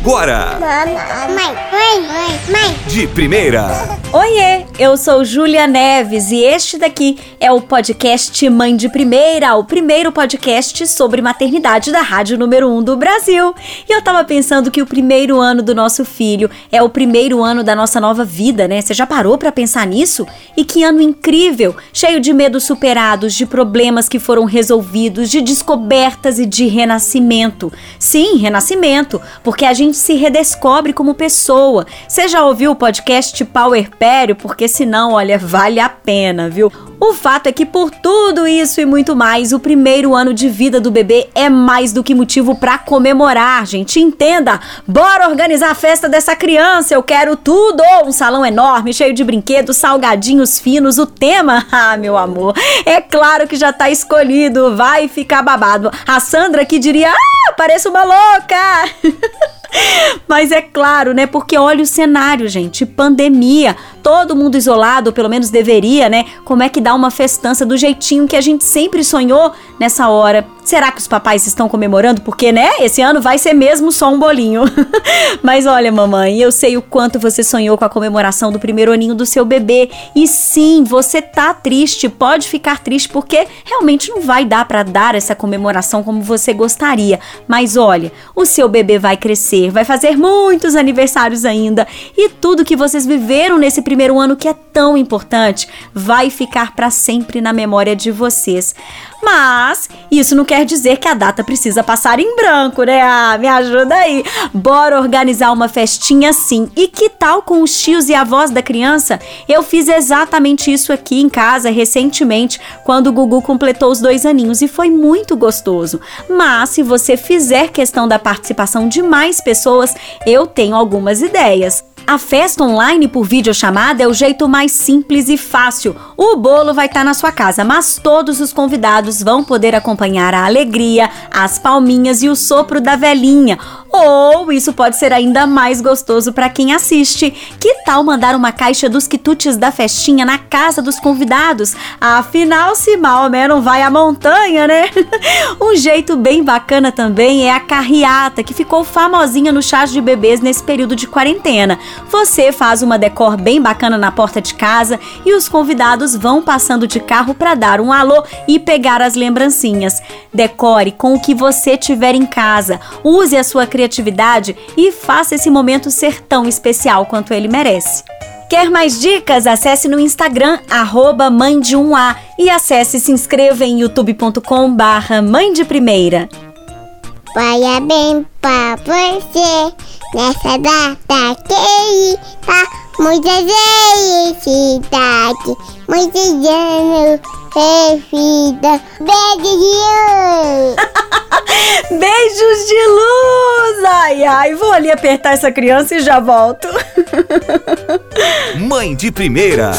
agora. Mãe, mãe, mãe, mãe. De primeira. Oiê, eu sou Júlia Neves e este daqui é o podcast Mãe de Primeira, o primeiro podcast sobre maternidade da Rádio Número 1 do Brasil. E eu tava pensando que o primeiro ano do nosso filho é o primeiro ano da nossa nova vida, né? Você já parou para pensar nisso? E que ano incrível, cheio de medos superados, de problemas que foram resolvidos, de descobertas e de renascimento. Sim, renascimento, porque a gente se redescobre como pessoa. Você já ouviu o podcast Power Pério? Porque senão, olha, vale a pena, viu? O fato é que por tudo isso e muito mais, o primeiro ano de vida do bebê é mais do que motivo para comemorar, gente. Entenda! Bora organizar a festa dessa criança. Eu quero tudo! Um salão enorme, cheio de brinquedos, salgadinhos finos. O tema, ah, meu amor, é claro que já tá escolhido. Vai ficar babado. A Sandra que diria: "Ah, pareço uma louca". Mas é claro, né? Porque olha o cenário, gente. Pandemia, todo mundo isolado, pelo menos deveria, né? Como é que dá uma festança do jeitinho que a gente sempre sonhou nessa hora? Será que os papais estão comemorando? Porque, né? Esse ano vai ser mesmo só um bolinho. Mas olha, mamãe, eu sei o quanto você sonhou com a comemoração do primeiro aninho do seu bebê. E sim, você tá triste, pode ficar triste porque realmente não vai dar para dar essa comemoração como você gostaria. Mas olha, o seu bebê vai crescer, vai fazer muitos aniversários ainda e tudo que vocês viveram nesse primeiro ano que é tão importante vai ficar para sempre na memória de vocês. Mas isso não quer dizer que a data precisa passar em branco, né? Ah, me ajuda aí. Bora organizar uma festinha sim. E que tal com os tios e avós da criança? Eu fiz exatamente isso aqui em casa recentemente, quando o Gugu completou os dois aninhos e foi muito gostoso. Mas se você fizer questão da participação de mais pessoas, eu tenho algumas ideias. A festa online por videochamada é o jeito mais simples e fácil. O bolo vai estar tá na sua casa, mas todos os convidados vão poder acompanhar a alegria, as palminhas e o sopro da velhinha. Ou isso pode ser ainda mais gostoso para quem assiste. Que tal mandar uma caixa dos quitutes da festinha na casa dos convidados? Afinal, se Maomé não vai à montanha, né? um jeito bem bacana também é a carreata, que ficou famosinha no chás de bebês nesse período de quarentena. Você faz uma decor bem bacana na porta de casa e os convidados vão passando de carro para dar um alô e pegar as lembrancinhas. Decore com o que você tiver em casa. Use a sua criatividade e faça esse momento ser tão especial quanto ele merece. Quer mais dicas? Acesse no Instagram, arroba mãe de um A e acesse e se inscreva em youtube.com barra mãe de primeira. Parabéns pra você nessa data querida. Muita felicidade, muitos anos de vida. Beijo! Beijos de luz! Ai, ai, vou ali apertar essa criança e já volto. Mãe de primeira.